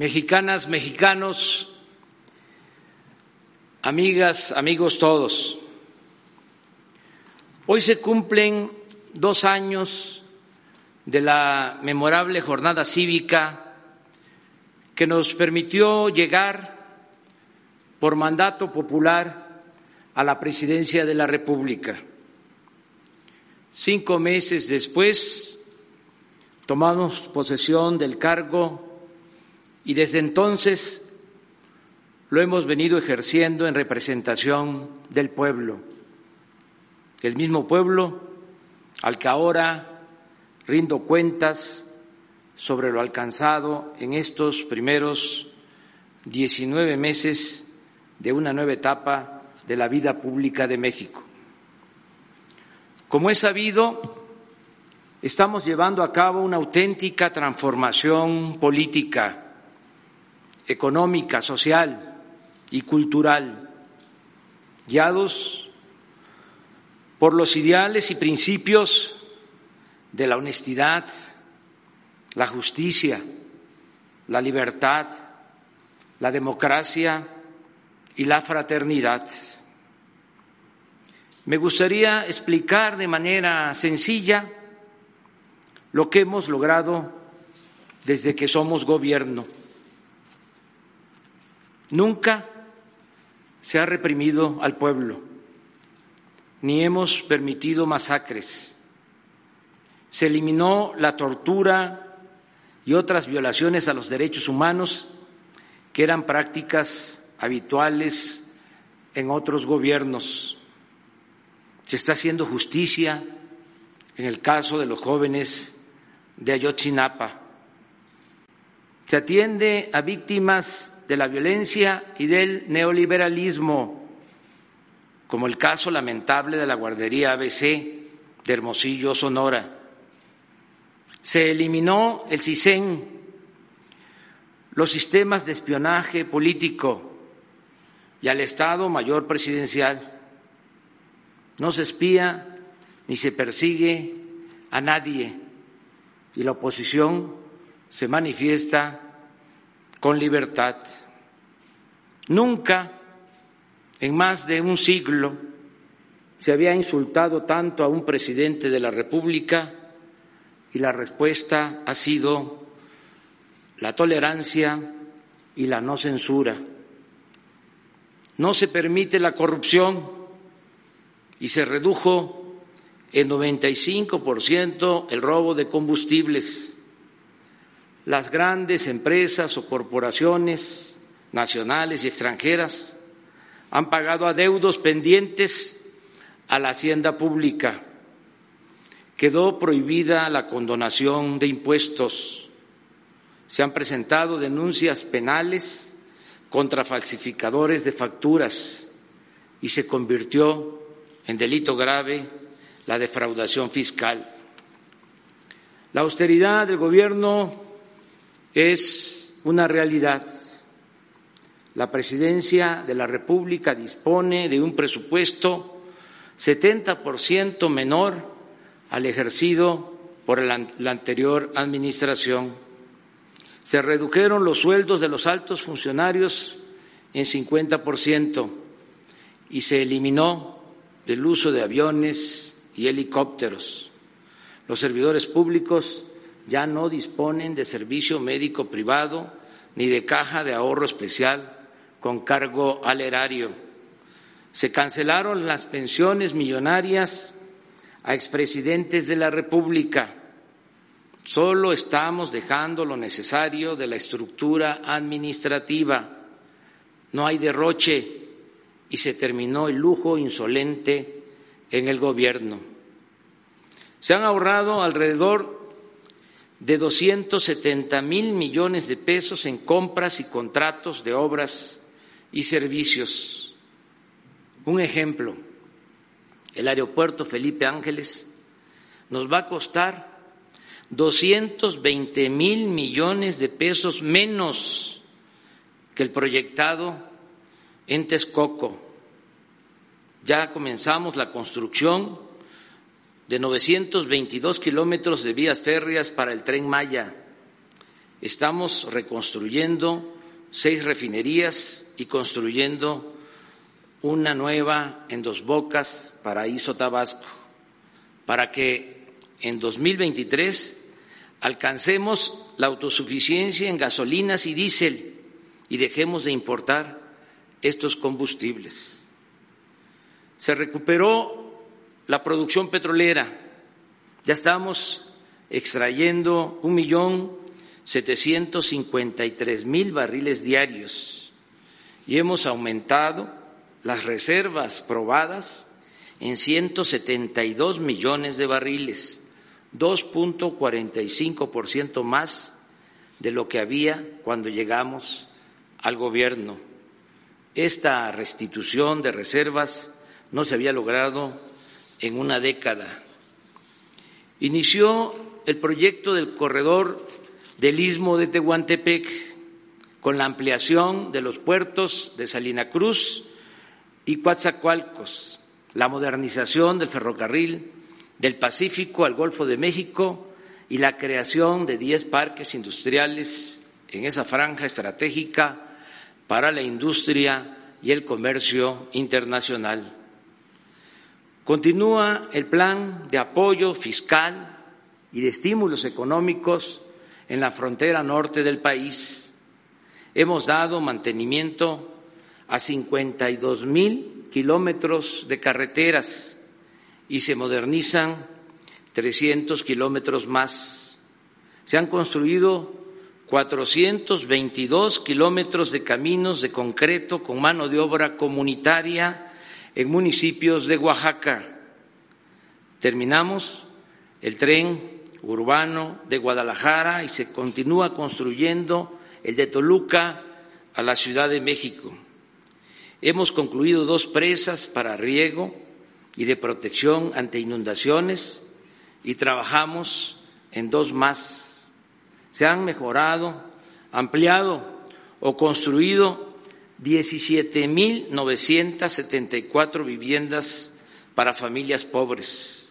mexicanas, mexicanos, amigas, amigos todos. Hoy se cumplen dos años de la memorable jornada cívica que nos permitió llegar por mandato popular a la presidencia de la República. Cinco meses después tomamos posesión del cargo y desde entonces lo hemos venido ejerciendo en representación del pueblo, el mismo pueblo al que ahora rindo cuentas sobre lo alcanzado en estos primeros 19 meses de una nueva etapa de la vida pública de México. Como es sabido, estamos llevando a cabo una auténtica transformación política económica, social y cultural, guiados por los ideales y principios de la honestidad, la justicia, la libertad, la democracia y la fraternidad. Me gustaría explicar de manera sencilla lo que hemos logrado desde que somos gobierno Nunca se ha reprimido al pueblo, ni hemos permitido masacres. Se eliminó la tortura y otras violaciones a los derechos humanos que eran prácticas habituales en otros gobiernos. Se está haciendo justicia en el caso de los jóvenes de Ayotzinapa. Se atiende a víctimas de la violencia y del neoliberalismo, como el caso lamentable de la guardería ABC de Hermosillo, Sonora. Se eliminó el CISEN, los sistemas de espionaje político y al Estado Mayor Presidencial. No se espía ni se persigue a nadie y la oposición se manifiesta con libertad. Nunca en más de un siglo se había insultado tanto a un presidente de la República y la respuesta ha sido la tolerancia y la no censura. No se permite la corrupción y se redujo en 95% el robo de combustibles las grandes empresas o corporaciones nacionales y extranjeras han pagado adeudos pendientes a la hacienda pública. Quedó prohibida la condonación de impuestos. Se han presentado denuncias penales contra falsificadores de facturas y se convirtió en delito grave la defraudación fiscal. La austeridad del Gobierno es una realidad. La presidencia de la República dispone de un presupuesto 70% menor al ejercido por la anterior administración. Se redujeron los sueldos de los altos funcionarios en 50% y se eliminó el uso de aviones y helicópteros. Los servidores públicos ya no disponen de servicio médico privado ni de caja de ahorro especial con cargo al erario. Se cancelaron las pensiones millonarias a expresidentes de la República. Solo estamos dejando lo necesario de la estructura administrativa. No hay derroche y se terminó el lujo insolente en el gobierno. Se han ahorrado alrededor de 270 mil millones de pesos en compras y contratos de obras y servicios. Un ejemplo, el aeropuerto Felipe Ángeles nos va a costar 220 mil millones de pesos menos que el proyectado en Texcoco. Ya comenzamos la construcción de 922 kilómetros de vías férreas para el tren Maya estamos reconstruyendo seis refinerías y construyendo una nueva en Dos Bocas, Paraíso Tabasco, para que en 2023 alcancemos la autosuficiencia en gasolinas y diésel y dejemos de importar estos combustibles. Se recuperó la producción petrolera. Ya estamos extrayendo un millón setecientos cincuenta y tres mil barriles diarios y hemos aumentado las reservas probadas en 172 millones de barriles, 2.45% más de lo que había cuando llegamos al gobierno. Esta restitución de reservas no se había logrado en una década. Inició el proyecto del corredor del istmo de Tehuantepec con la ampliación de los puertos de Salina Cruz y Coatzacoalcos, la modernización del ferrocarril del Pacífico al Golfo de México y la creación de diez parques industriales en esa franja estratégica para la industria y el comercio internacional. Continúa el plan de apoyo fiscal y de estímulos económicos en la frontera norte del país. Hemos dado mantenimiento a 52 mil kilómetros de carreteras y se modernizan 300 kilómetros más. Se han construido 422 kilómetros de caminos de concreto con mano de obra comunitaria en municipios de Oaxaca. Terminamos el tren urbano de Guadalajara y se continúa construyendo el de Toluca a la Ciudad de México. Hemos concluido dos presas para riego y de protección ante inundaciones y trabajamos en dos más. Se han mejorado, ampliado o construido 17.974 viviendas para familias pobres.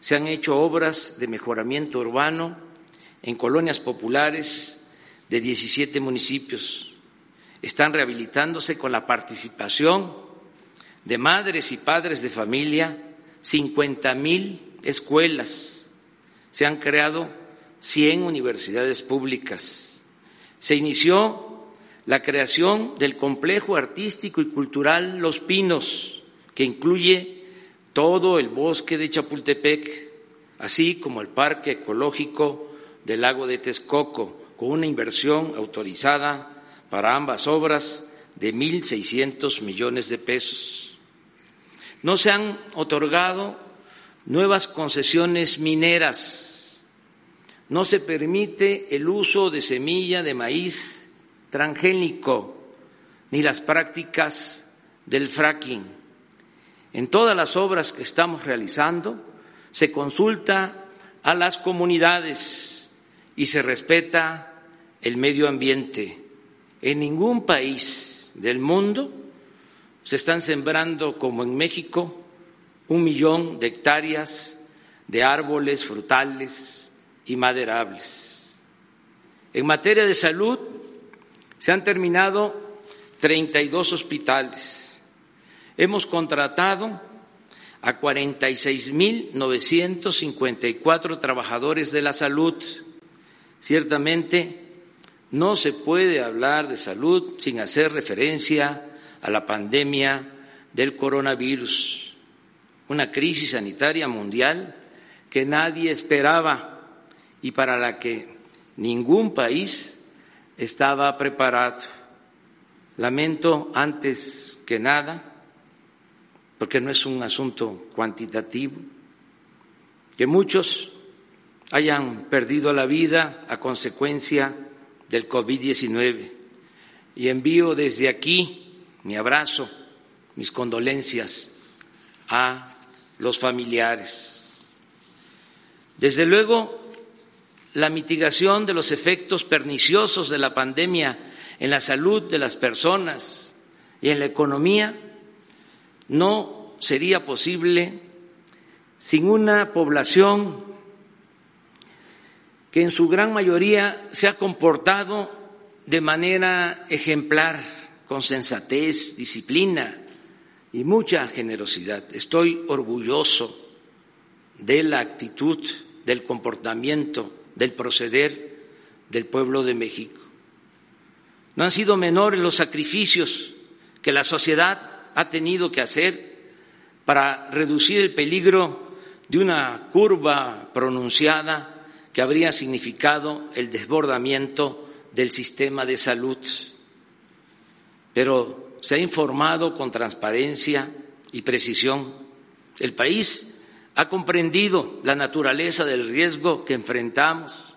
Se han hecho obras de mejoramiento urbano en colonias populares de 17 municipios. Están rehabilitándose con la participación de madres y padres de familia, 50 mil escuelas, se han creado 100 universidades públicas, se inició la creación del complejo artístico y cultural Los Pinos, que incluye todo el bosque de Chapultepec, así como el parque ecológico del lago de Texcoco, con una inversión autorizada para ambas obras de 1.600 millones de pesos. No se han otorgado nuevas concesiones mineras. No se permite el uso de semilla de maíz transgénico ni las prácticas del fracking. En todas las obras que estamos realizando se consulta a las comunidades y se respeta el medio ambiente. En ningún país del mundo se están sembrando, como en México, un millón de hectáreas de árboles frutales y maderables. En materia de salud, se han terminado 32 hospitales. Hemos contratado a 46.954 trabajadores de la salud. Ciertamente, no se puede hablar de salud sin hacer referencia a la pandemia del coronavirus, una crisis sanitaria mundial que nadie esperaba y para la que ningún país estaba preparado. Lamento antes que nada, porque no es un asunto cuantitativo, que muchos hayan perdido la vida a consecuencia del COVID-19 y envío desde aquí mi abrazo, mis condolencias a los familiares. Desde luego, la mitigación de los efectos perniciosos de la pandemia en la salud de las personas y en la economía no sería posible sin una población que en su gran mayoría se ha comportado de manera ejemplar, con sensatez, disciplina y mucha generosidad. Estoy orgulloso de la actitud, del comportamiento, del proceder del pueblo de México. No han sido menores los sacrificios que la sociedad ha tenido que hacer para reducir el peligro de una curva pronunciada que habría significado el desbordamiento del sistema de salud. Pero se ha informado con transparencia y precisión. El país ha comprendido la naturaleza del riesgo que enfrentamos,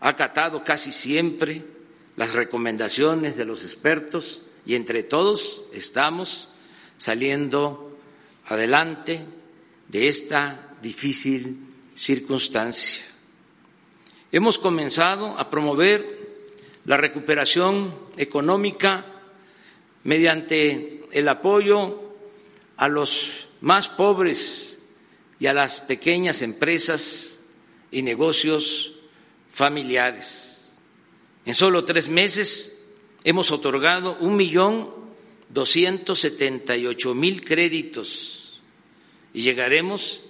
ha acatado casi siempre las recomendaciones de los expertos y entre todos estamos saliendo adelante de esta difícil circunstancia. Hemos comenzado a promover la recuperación económica mediante el apoyo a los más pobres y a las pequeñas empresas y negocios familiares en solo tres meses hemos otorgado un millón doscientos setenta y ocho mil créditos y llegaremos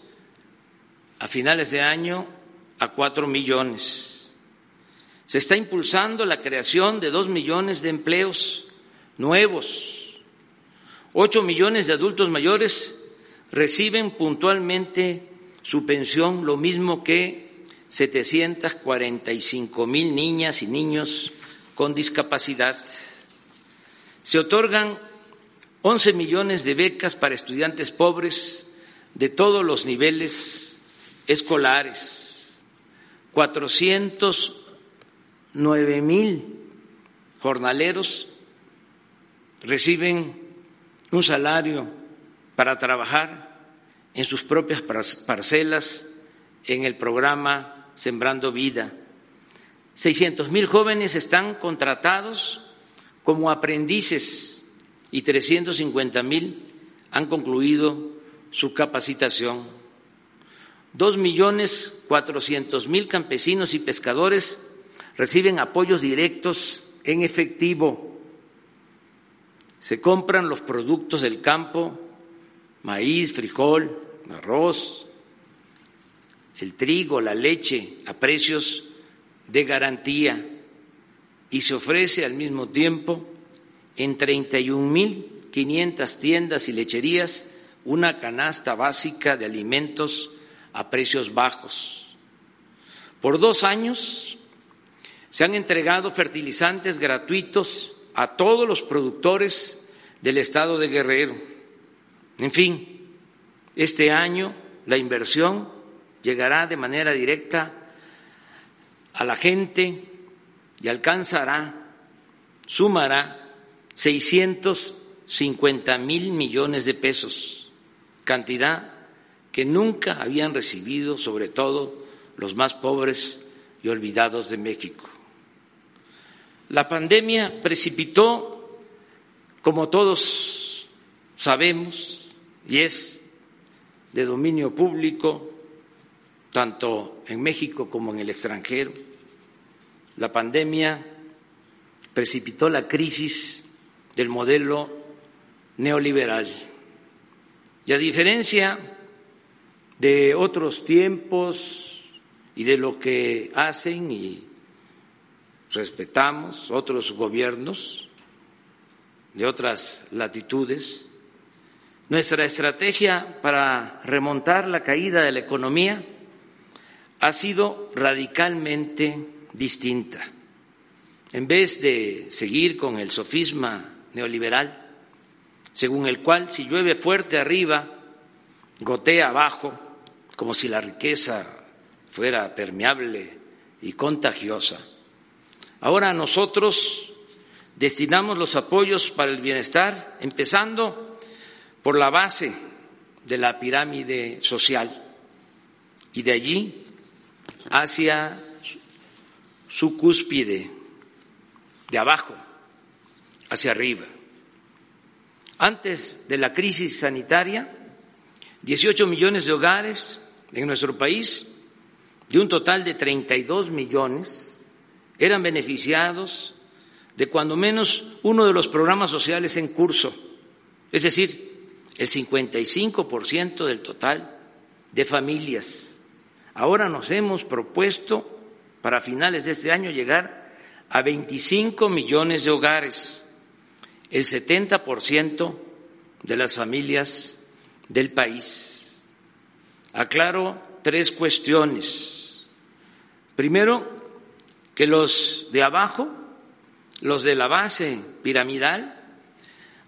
a finales de año a cuatro millones. Se está impulsando la creación de dos millones de empleos nuevos. Ocho millones de adultos mayores reciben puntualmente su pensión, lo mismo que 745 mil niñas y niños con discapacidad. Se otorgan 11 millones de becas para estudiantes pobres de todos los niveles escolares, 409 mil jornaleros reciben un salario para trabajar en sus propias parcelas en el programa Sembrando Vida. 600 mil jóvenes están contratados como aprendices y 350 mil han concluido su capacitación. Dos millones cuatrocientos mil campesinos y pescadores reciben apoyos directos en efectivo. Se compran los productos del campo, maíz, frijol, arroz, el trigo, la leche a precios de garantía y se ofrece al mismo tiempo en 31.500 tiendas y lecherías una canasta básica de alimentos a precios bajos. Por dos años se han entregado fertilizantes gratuitos a todos los productores del estado de Guerrero. En fin, este año la inversión llegará de manera directa a la gente y alcanzará, sumará 650 mil millones de pesos, cantidad que nunca habían recibido, sobre todo los más pobres y olvidados de México. La pandemia precipitó, como todos sabemos, y es de dominio público, tanto en México como en el extranjero. La pandemia precipitó la crisis del modelo neoliberal. Y a diferencia de otros tiempos y de lo que hacen y respetamos otros gobiernos de otras latitudes, nuestra estrategia para remontar la caída de la economía ha sido radicalmente distinta. En vez de seguir con el sofisma neoliberal, según el cual si llueve fuerte arriba, gotea abajo, como si la riqueza fuera permeable y contagiosa. Ahora nosotros destinamos los apoyos para el bienestar, empezando por la base de la pirámide social, y de allí hacia su cúspide, de abajo hacia arriba. Antes de la crisis sanitaria, 18 millones de hogares en nuestro país de un total de 32 millones eran beneficiados de cuando menos uno de los programas sociales en curso, es decir, el 55% del total de familias. Ahora nos hemos propuesto para finales de este año llegar a 25 millones de hogares, el 70% de las familias del país. Aclaro tres cuestiones. Primero, que los de abajo, los de la base piramidal,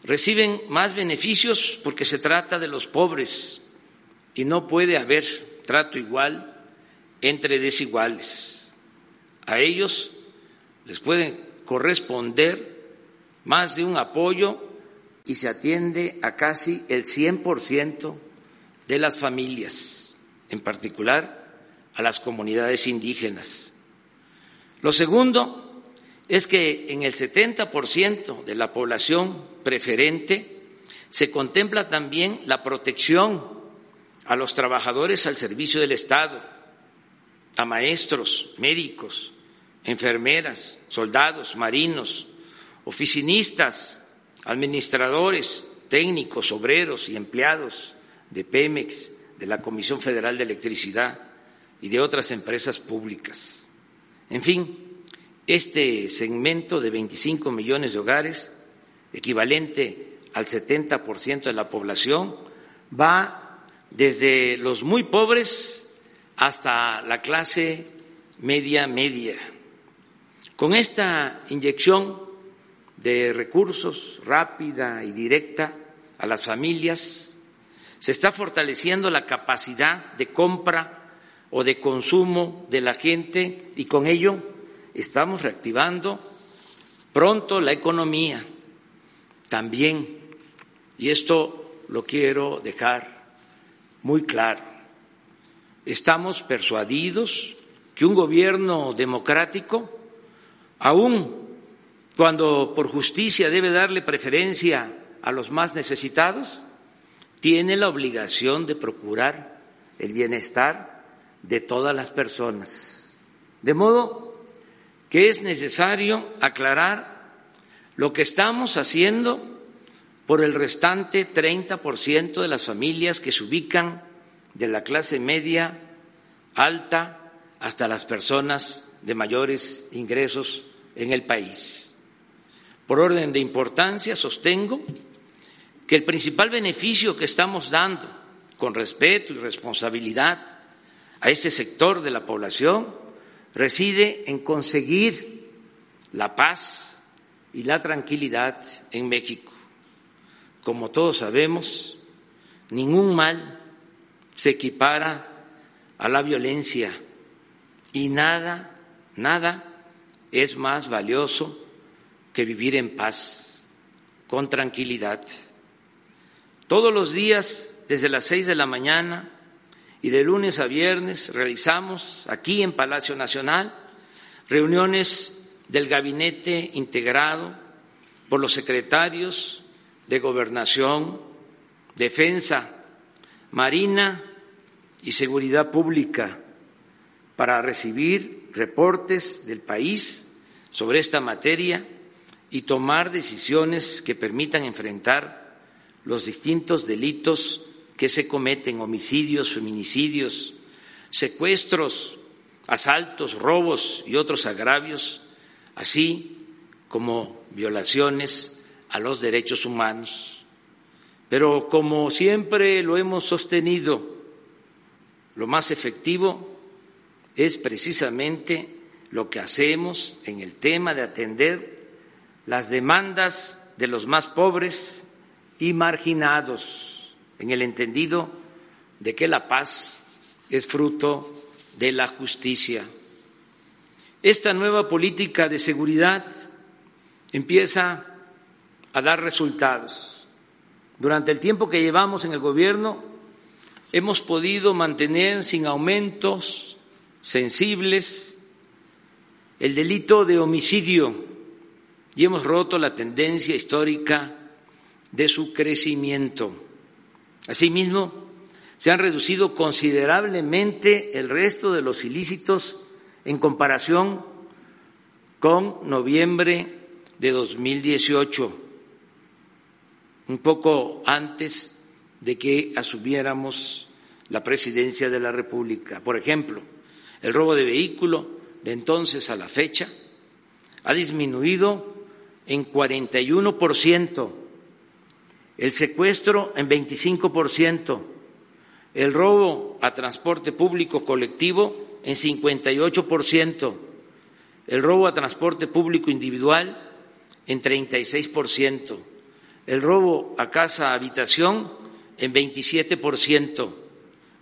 reciben más beneficios porque se trata de los pobres y no puede haber trato igual entre desiguales. A ellos les puede corresponder más de un apoyo y se atiende a casi el 100% de las familias, en particular a las comunidades indígenas. Lo segundo es que en el 70% de la población preferente se contempla también la protección a los trabajadores al servicio del Estado, a maestros, médicos, enfermeras, soldados, marinos, oficinistas, administradores, técnicos, obreros y empleados de Pemex, de la Comisión Federal de Electricidad y de otras empresas públicas. En fin, este segmento de 25 millones de hogares, equivalente al 70% de la población, va desde los muy pobres hasta la clase media media. Con esta inyección de recursos rápida y directa a las familias, se está fortaleciendo la capacidad de compra o de consumo de la gente y con ello estamos reactivando pronto la economía también. Y esto lo quiero dejar muy claro. Estamos persuadidos que un gobierno democrático, aún cuando por justicia debe darle preferencia a los más necesitados, tiene la obligación de procurar el bienestar de todas las personas. De modo que es necesario aclarar lo que estamos haciendo por el restante 30% de las familias que se ubican de la clase media alta hasta las personas de mayores ingresos en el país. Por orden de importancia, sostengo que el principal beneficio que estamos dando con respeto y responsabilidad a ese sector de la población reside en conseguir la paz y la tranquilidad en México. Como todos sabemos, ningún mal se equipara a la violencia y nada, nada es más valioso que vivir en paz, con tranquilidad. Todos los días, desde las seis de la mañana y de lunes a viernes, realizamos aquí en Palacio Nacional reuniones del gabinete integrado por los secretarios de Gobernación, Defensa, Marina y Seguridad Pública para recibir reportes del país sobre esta materia y tomar decisiones que permitan enfrentar los distintos delitos que se cometen, homicidios, feminicidios, secuestros, asaltos, robos y otros agravios, así como violaciones a los derechos humanos. Pero como siempre lo hemos sostenido, lo más efectivo es precisamente lo que hacemos en el tema de atender las demandas de los más pobres y marginados, en el entendido de que la paz es fruto de la justicia. Esta nueva política de seguridad empieza a dar resultados. Durante el tiempo que llevamos en el gobierno hemos podido mantener sin aumentos sensibles el delito de homicidio y hemos roto la tendencia histórica de su crecimiento. Asimismo, se han reducido considerablemente el resto de los ilícitos en comparación con noviembre de 2018, un poco antes de que asumiéramos la presidencia de la República. Por ejemplo, el robo de vehículo de entonces a la fecha ha disminuido en 41 por ciento, el secuestro en 25 por ciento, el robo a transporte público colectivo en 58 por ciento, el robo a transporte público individual en 36 por ciento, el robo a casa habitación en 27 por ciento,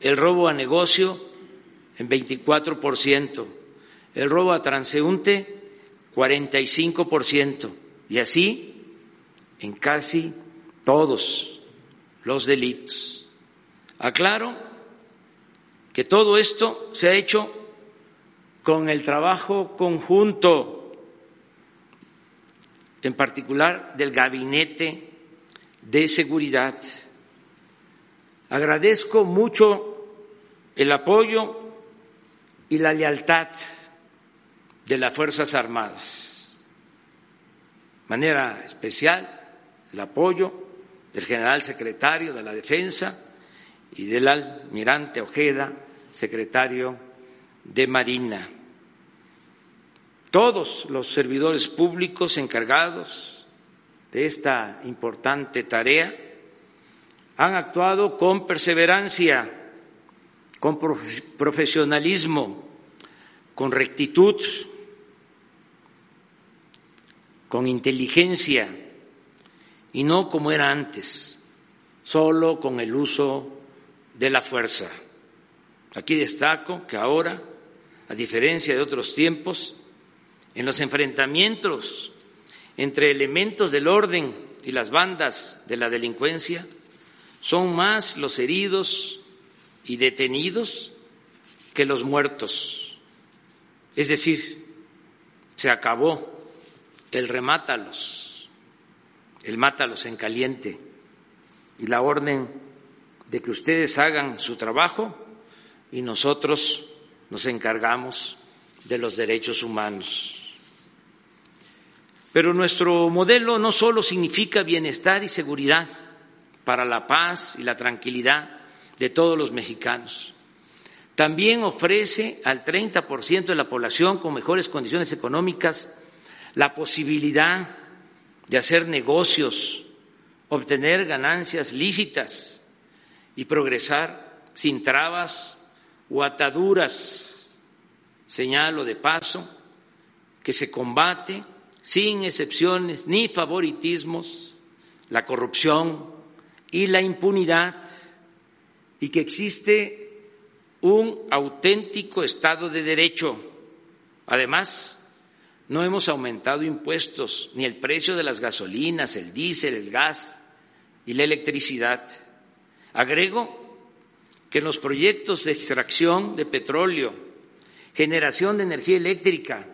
el robo a negocio en 24 por ciento, el robo a transeúnte 45 por ciento y así en casi todos los delitos. Aclaro que todo esto se ha hecho con el trabajo conjunto, en particular del Gabinete de Seguridad. Agradezco mucho el apoyo y la lealtad de las Fuerzas Armadas. De manera especial, el apoyo del general secretario de la Defensa, y del almirante Ojeda, secretario de Marina. Todos los servidores públicos encargados de esta importante tarea han actuado con perseverancia, con profesionalismo, con rectitud, con inteligencia y no como era antes, solo con el uso de la fuerza. Aquí destaco que ahora, a diferencia de otros tiempos, en los enfrentamientos entre elementos del orden y las bandas de la delincuencia, son más los heridos y detenidos que los muertos. Es decir, se acabó el remátalos, el mátalos en caliente y la orden de que ustedes hagan su trabajo y nosotros nos encargamos de los derechos humanos. Pero nuestro modelo no solo significa bienestar y seguridad para la paz y la tranquilidad de todos los mexicanos, también ofrece al 30% de la población con mejores condiciones económicas la posibilidad de hacer negocios, obtener ganancias lícitas y progresar sin trabas o ataduras. Señalo de paso que se combate sin excepciones ni favoritismos la corrupción y la impunidad y que existe un auténtico Estado de Derecho. Además, no hemos aumentado impuestos ni el precio de las gasolinas, el diésel, el gas y la electricidad. Agrego que en los proyectos de extracción de petróleo, generación de energía eléctrica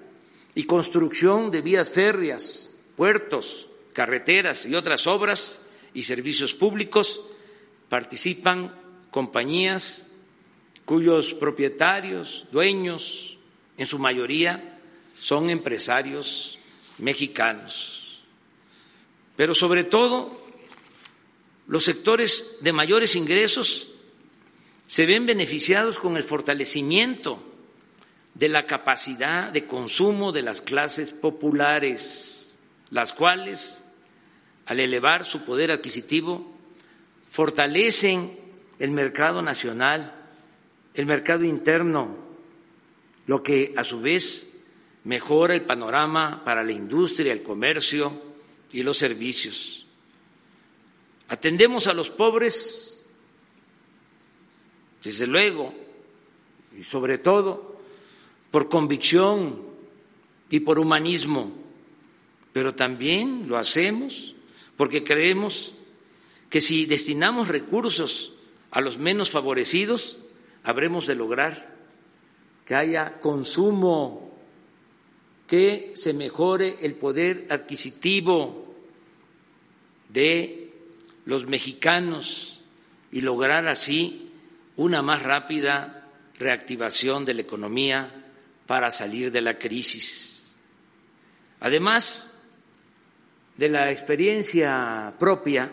y construcción de vías férreas, puertos, carreteras y otras obras y servicios públicos participan compañías cuyos propietarios, dueños, en su mayoría son empresarios mexicanos. Pero sobre todo los sectores de mayores ingresos se ven beneficiados con el fortalecimiento de la capacidad de consumo de las clases populares, las cuales, al elevar su poder adquisitivo, fortalecen el mercado nacional, el mercado interno, lo que a su vez mejora el panorama para la industria, el comercio y los servicios. Atendemos a los pobres, desde luego, y sobre todo por convicción y por humanismo, pero también lo hacemos porque creemos que si destinamos recursos a los menos favorecidos, habremos de lograr que haya consumo, que se mejore el poder adquisitivo de los mexicanos y lograr así una más rápida reactivación de la economía para salir de la crisis. Además de la experiencia propia,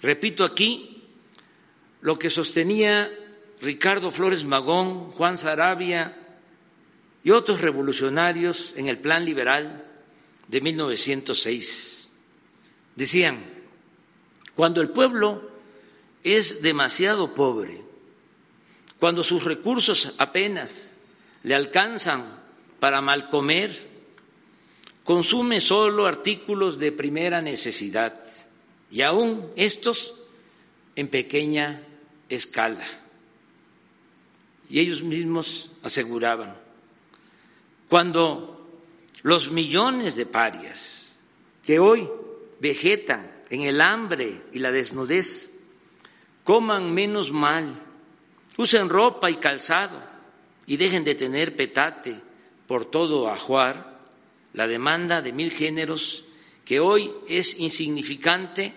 repito aquí lo que sostenía Ricardo Flores Magón, Juan Sarabia y otros revolucionarios en el Plan Liberal de 1906. Decían, cuando el pueblo es demasiado pobre, cuando sus recursos apenas le alcanzan para mal comer, consume solo artículos de primera necesidad y aún estos en pequeña escala. Y ellos mismos aseguraban, cuando los millones de parias que hoy vegetan en el hambre y la desnudez coman menos mal, usen ropa y calzado y dejen de tener petate por todo ajuar, la demanda de mil géneros que hoy es insignificante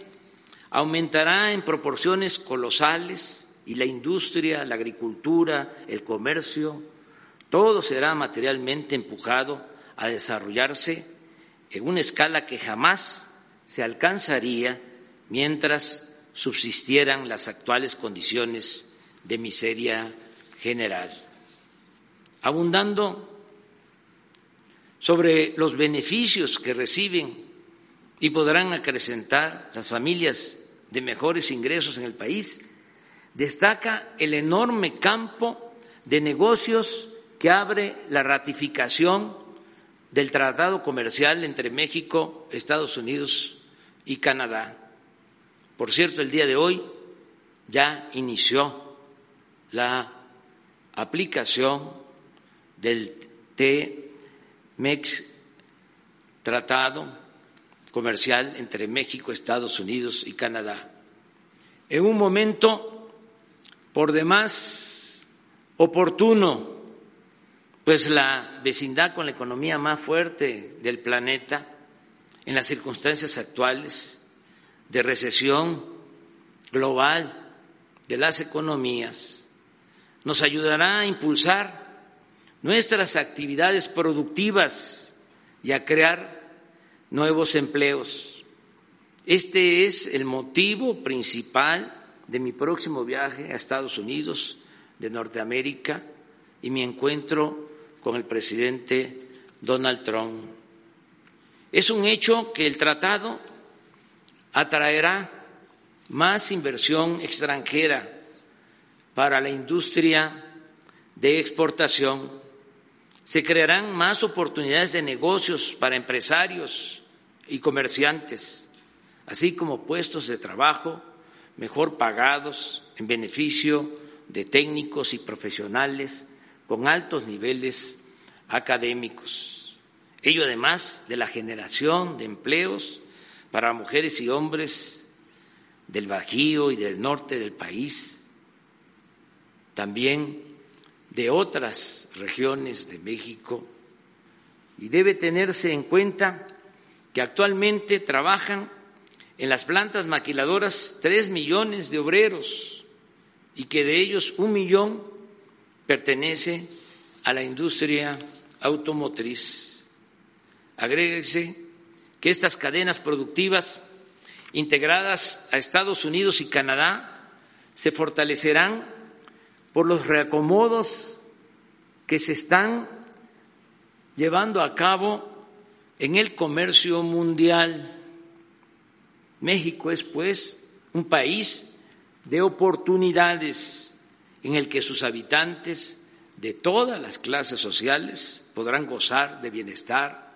aumentará en proporciones colosales y la industria, la agricultura, el comercio, todo será materialmente empujado a desarrollarse en una escala que jamás se alcanzaría mientras subsistieran las actuales condiciones de miseria general. Abundando sobre los beneficios que reciben y podrán acrecentar las familias de mejores ingresos en el país, destaca el enorme campo de negocios que abre la ratificación del Tratado Comercial entre México, Estados Unidos y Canadá. Por cierto, el día de hoy ya inició la aplicación del T-MEX Tratado Comercial entre México, Estados Unidos y Canadá. En un momento por demás oportuno pues la vecindad con la economía más fuerte del planeta en las circunstancias actuales de recesión global de las economías nos ayudará a impulsar nuestras actividades productivas y a crear nuevos empleos. Este es el motivo principal de mi próximo viaje a Estados Unidos de Norteamérica y mi encuentro con el presidente Donald Trump. Es un hecho que el tratado atraerá más inversión extranjera para la industria de exportación. Se crearán más oportunidades de negocios para empresarios y comerciantes, así como puestos de trabajo mejor pagados en beneficio de técnicos y profesionales con altos niveles académicos. Ello además de la generación de empleos para mujeres y hombres del Bajío y del norte del país, también de otras regiones de México. Y debe tenerse en cuenta que actualmente trabajan en las plantas maquiladoras tres millones de obreros y que de ellos un millón pertenece a la industria automotriz. Agréguese que estas cadenas productivas integradas a Estados Unidos y Canadá se fortalecerán por los reacomodos que se están llevando a cabo en el comercio mundial. México es, pues, un país de oportunidades en el que sus habitantes de todas las clases sociales podrán gozar de bienestar,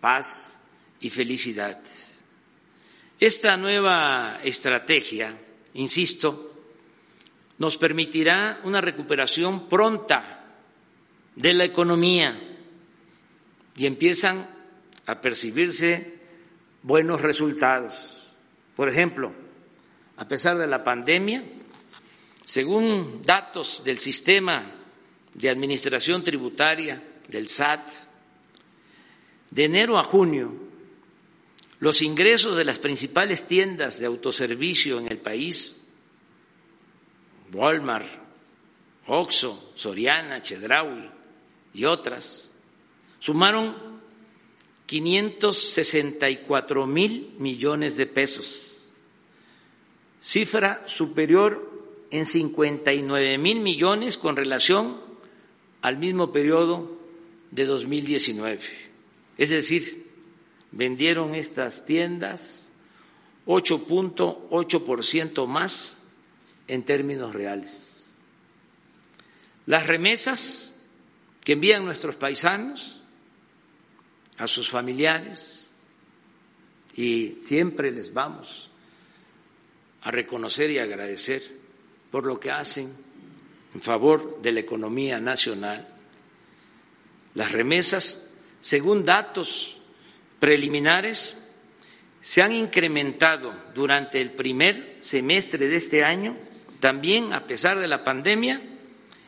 paz y felicidad. Esta nueva estrategia, insisto, nos permitirá una recuperación pronta de la economía y empiezan a percibirse buenos resultados. Por ejemplo, a pesar de la pandemia, según datos del sistema de administración tributaria del SAT, de enero a junio, los ingresos de las principales tiendas de autoservicio en el país, Walmart, Oxo, Soriana, Chedraui y otras, sumaron 564 mil millones de pesos, cifra superior en 59 mil millones con relación al mismo periodo de 2019. Es decir, vendieron estas tiendas 8.8% más en términos reales. Las remesas que envían nuestros paisanos a sus familiares y siempre les vamos a reconocer y agradecer por lo que hacen en favor de la economía nacional. Las remesas, según datos preliminares, se han incrementado durante el primer semestre de este año, también a pesar de la pandemia,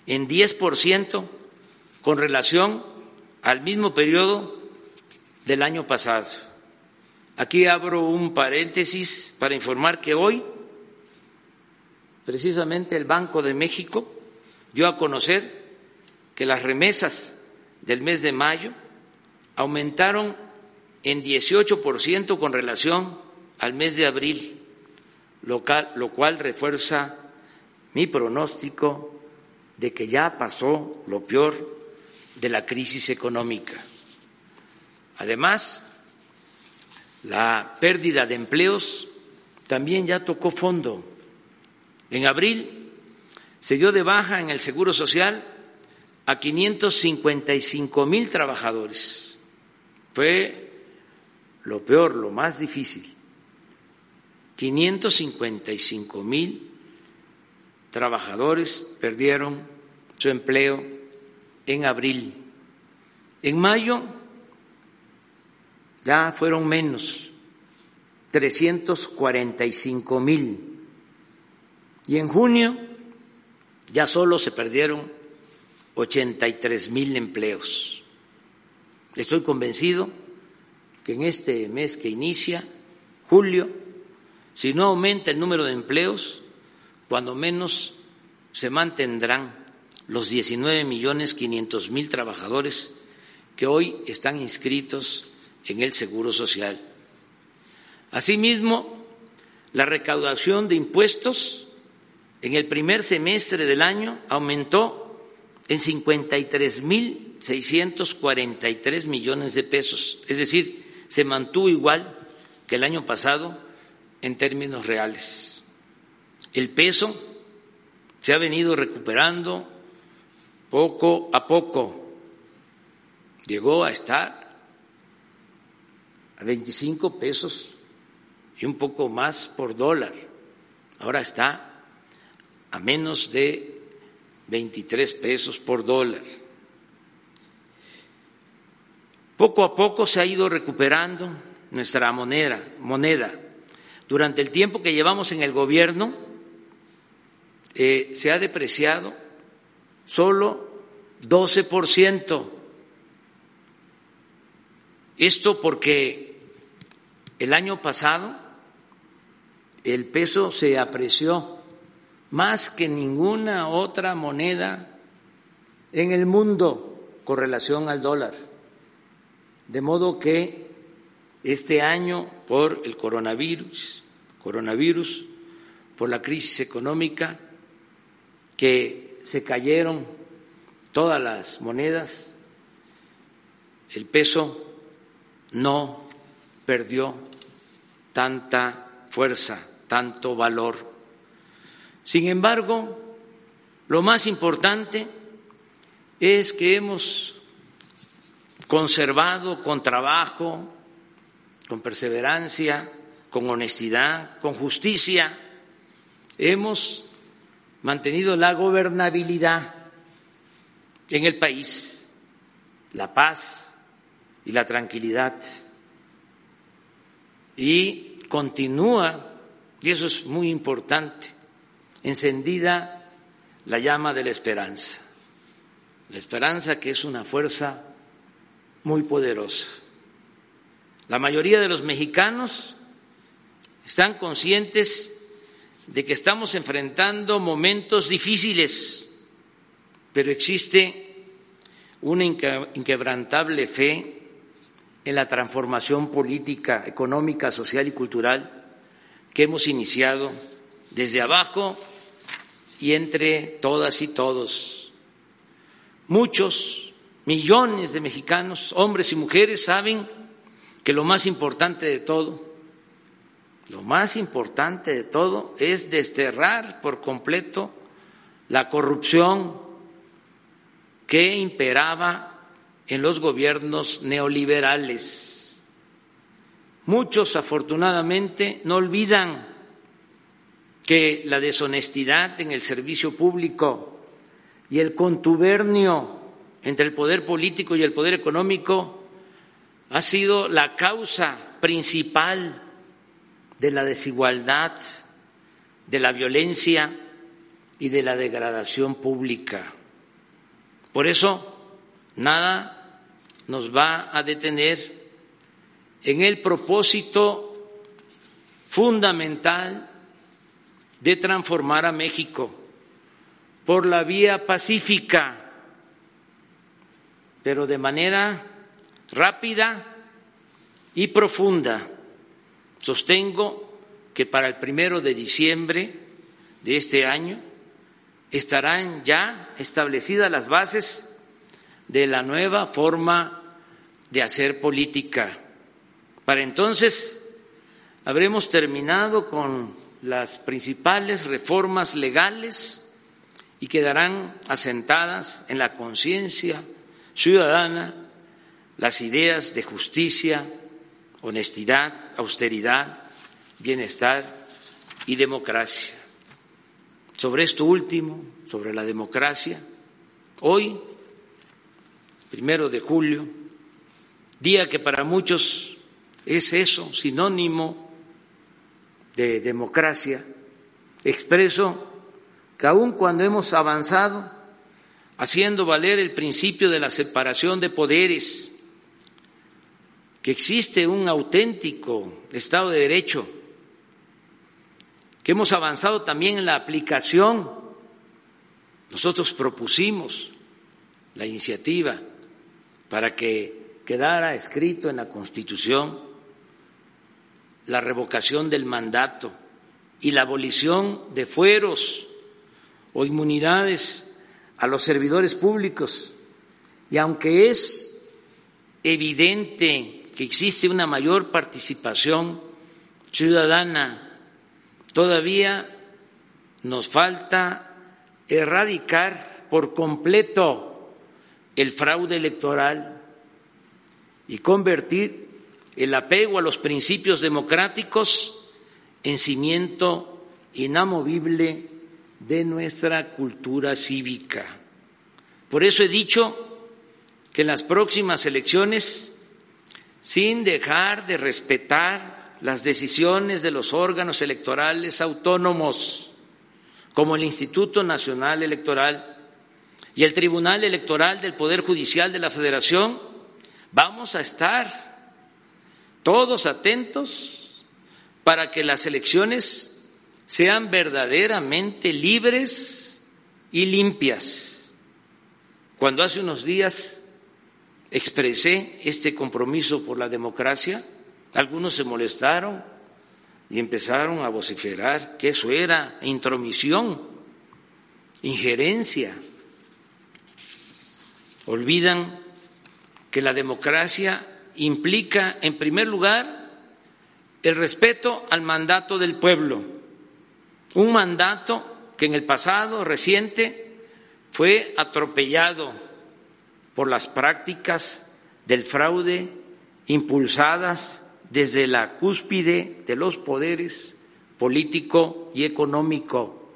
en 10% con relación al mismo periodo del año pasado. Aquí abro un paréntesis para informar que hoy, precisamente el Banco de México dio a conocer que las remesas del mes de mayo aumentaron en 18% con relación al mes de abril, lo cual refuerza mi pronóstico de que ya pasó lo peor de la crisis económica. Además, la pérdida de empleos también ya tocó fondo. En abril se dio de baja en el Seguro Social a 555 mil trabajadores. Fue lo peor, lo más difícil. 555 mil trabajadores perdieron su empleo en abril. En mayo ya fueron menos, 345 mil. Y en junio ya solo se perdieron 83 mil empleos. Estoy convencido que en este mes que inicia, julio, si no aumenta el número de empleos, cuando menos se mantendrán los 19 millones 500 mil trabajadores que hoy están inscritos en el Seguro Social. Asimismo, la recaudación de impuestos en el primer semestre del año aumentó en 53.643 millones de pesos, es decir, se mantuvo igual que el año pasado en términos reales. El peso se ha venido recuperando poco a poco. Llegó a estar a 25 pesos y un poco más por dólar. Ahora está a menos de 23 pesos por dólar. Poco a poco se ha ido recuperando nuestra moneda, moneda. Durante el tiempo que llevamos en el gobierno eh, se ha depreciado solo 12 por ciento. Esto porque el año pasado el peso se apreció más que ninguna otra moneda en el mundo con relación al dólar. De modo que este año, por el coronavirus, coronavirus, por la crisis económica, que se cayeron todas las monedas, el peso no perdió tanta fuerza, tanto valor. Sin embargo, lo más importante es que hemos conservado con trabajo, con perseverancia, con honestidad, con justicia, hemos mantenido la gobernabilidad en el país, la paz y la tranquilidad. Y continúa, y eso es muy importante, encendida la llama de la esperanza. La esperanza que es una fuerza muy poderosa. La mayoría de los mexicanos están conscientes de que estamos enfrentando momentos difíciles pero existe una inquebrantable fe en la transformación política, económica, social y cultural que hemos iniciado desde abajo y entre todas y todos. Muchos, millones de mexicanos, hombres y mujeres, saben que lo más importante de todo, lo más importante de todo es desterrar por completo la corrupción que imperaba en los gobiernos neoliberales. Muchos, afortunadamente, no olvidan que la deshonestidad en el servicio público y el contubernio entre el poder político y el poder económico ha sido la causa principal de la desigualdad, de la violencia y de la degradación pública. Por eso, nada nos va a detener en el propósito fundamental de transformar a México por la vía pacífica, pero de manera rápida y profunda. Sostengo que para el primero de diciembre de este año estarán ya establecidas las bases de la nueva forma de hacer política. Para entonces habremos terminado con las principales reformas legales y quedarán asentadas en la conciencia ciudadana las ideas de justicia, honestidad, austeridad, bienestar y democracia. Sobre esto último, sobre la democracia, hoy, primero de julio, día que para muchos es eso, sinónimo de democracia, expreso que aun cuando hemos avanzado haciendo valer el principio de la separación de poderes, que existe un auténtico Estado de Derecho, que hemos avanzado también en la aplicación. Nosotros propusimos la iniciativa para que quedara escrito en la Constitución la revocación del mandato y la abolición de fueros o inmunidades a los servidores públicos. Y aunque es evidente que existe una mayor participación ciudadana Todavía nos falta erradicar por completo el fraude electoral y convertir el apego a los principios democráticos en cimiento inamovible de nuestra cultura cívica. Por eso he dicho que en las próximas elecciones, sin dejar de respetar las decisiones de los órganos electorales autónomos, como el Instituto Nacional Electoral y el Tribunal Electoral del Poder Judicial de la Federación, vamos a estar todos atentos para que las elecciones sean verdaderamente libres y limpias. Cuando hace unos días expresé este compromiso por la democracia, algunos se molestaron y empezaron a vociferar que eso era intromisión, injerencia. Olvidan que la democracia implica, en primer lugar, el respeto al mandato del pueblo, un mandato que en el pasado reciente fue atropellado por las prácticas del fraude impulsadas desde la cúspide de los poderes político y económico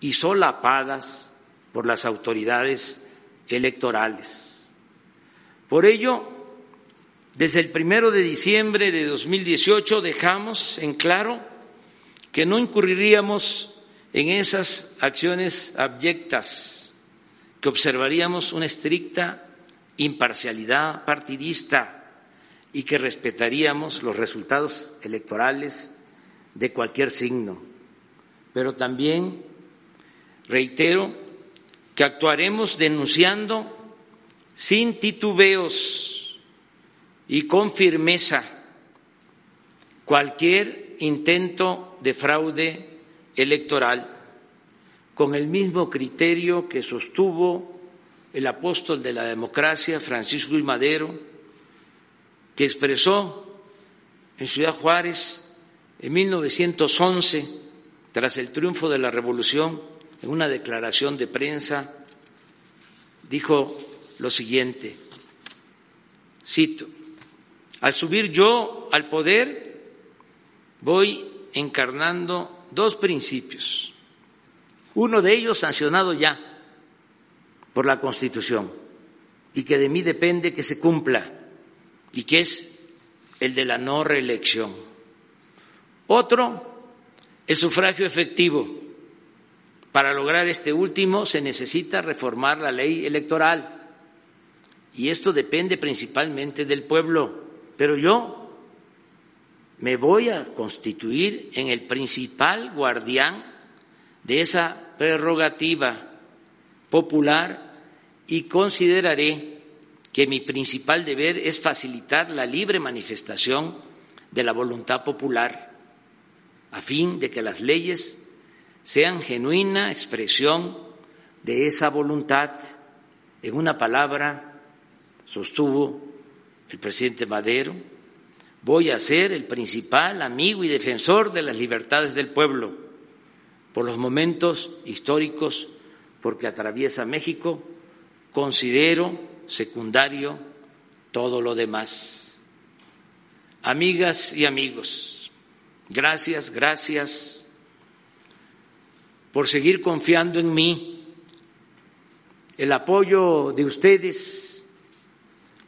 y solapadas por las autoridades electorales. Por ello, desde el primero de diciembre de 2018 dejamos en claro que no incurriríamos en esas acciones abyectas, que observaríamos una estricta imparcialidad partidista y que respetaríamos los resultados electorales de cualquier signo. Pero también reitero que actuaremos denunciando sin titubeos y con firmeza cualquier intento de fraude electoral con el mismo criterio que sostuvo el apóstol de la democracia, Francisco y Madero, que expresó en Ciudad Juárez en 1911, tras el triunfo de la revolución, en una declaración de prensa, dijo lo siguiente, cito, al subir yo al poder voy encarnando dos principios, uno de ellos sancionado ya por la Constitución y que de mí depende que se cumpla y que es el de la no reelección. Otro, el sufragio efectivo. Para lograr este último se necesita reformar la ley electoral y esto depende principalmente del pueblo, pero yo me voy a constituir en el principal guardián de esa prerrogativa popular y consideraré que mi principal deber es facilitar la libre manifestación de la voluntad popular a fin de que las leyes sean genuina expresión de esa voluntad. En una palabra, sostuvo el presidente Madero, voy a ser el principal amigo y defensor de las libertades del pueblo por los momentos históricos porque atraviesa México, considero secundario todo lo demás. Amigas y amigos, gracias, gracias por seguir confiando en mí. El apoyo de ustedes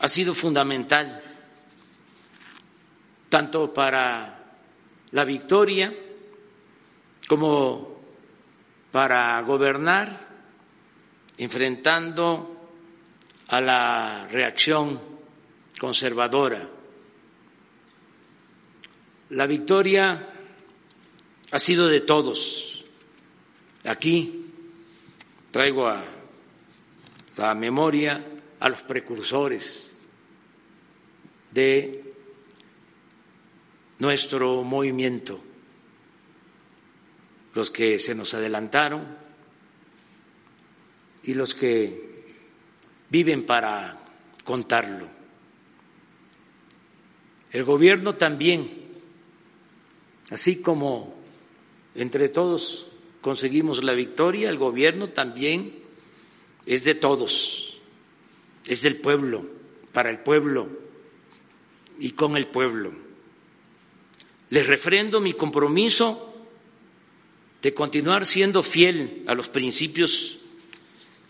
ha sido fundamental tanto para la victoria como para gobernar, enfrentando a la reacción conservadora. La victoria ha sido de todos. Aquí traigo a la memoria a los precursores de nuestro movimiento, los que se nos adelantaron y los que viven para contarlo. El gobierno también, así como entre todos conseguimos la victoria, el gobierno también es de todos, es del pueblo, para el pueblo y con el pueblo. Les refrendo mi compromiso de continuar siendo fiel a los principios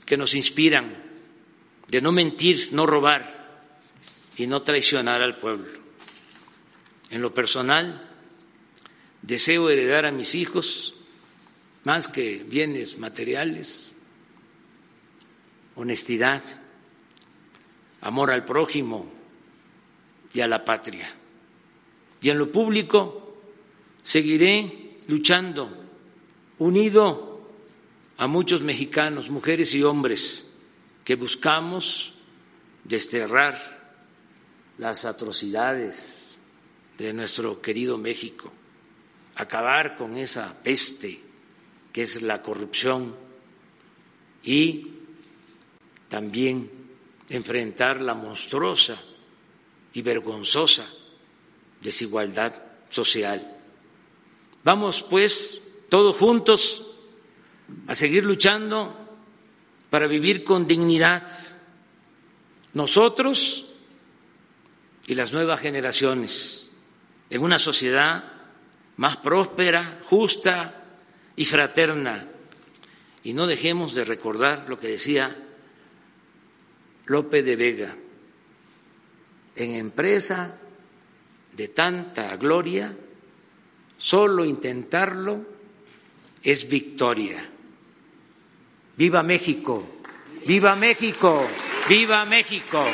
que nos inspiran, de no mentir, no robar y no traicionar al pueblo. En lo personal, deseo heredar a mis hijos, más que bienes materiales, honestidad, amor al prójimo y a la patria. Y en lo público seguiré luchando, unido a muchos mexicanos, mujeres y hombres, que buscamos desterrar las atrocidades de nuestro querido México, acabar con esa peste que es la corrupción y también enfrentar la monstruosa y vergonzosa desigualdad social. Vamos, pues, todos juntos a seguir luchando para vivir con dignidad nosotros y las nuevas generaciones en una sociedad más próspera, justa y fraterna. Y no dejemos de recordar lo que decía Lope de Vega, en empresa de tanta gloria, solo intentarlo es victoria. ¡Viva México! ¡Viva México! ¡Viva México!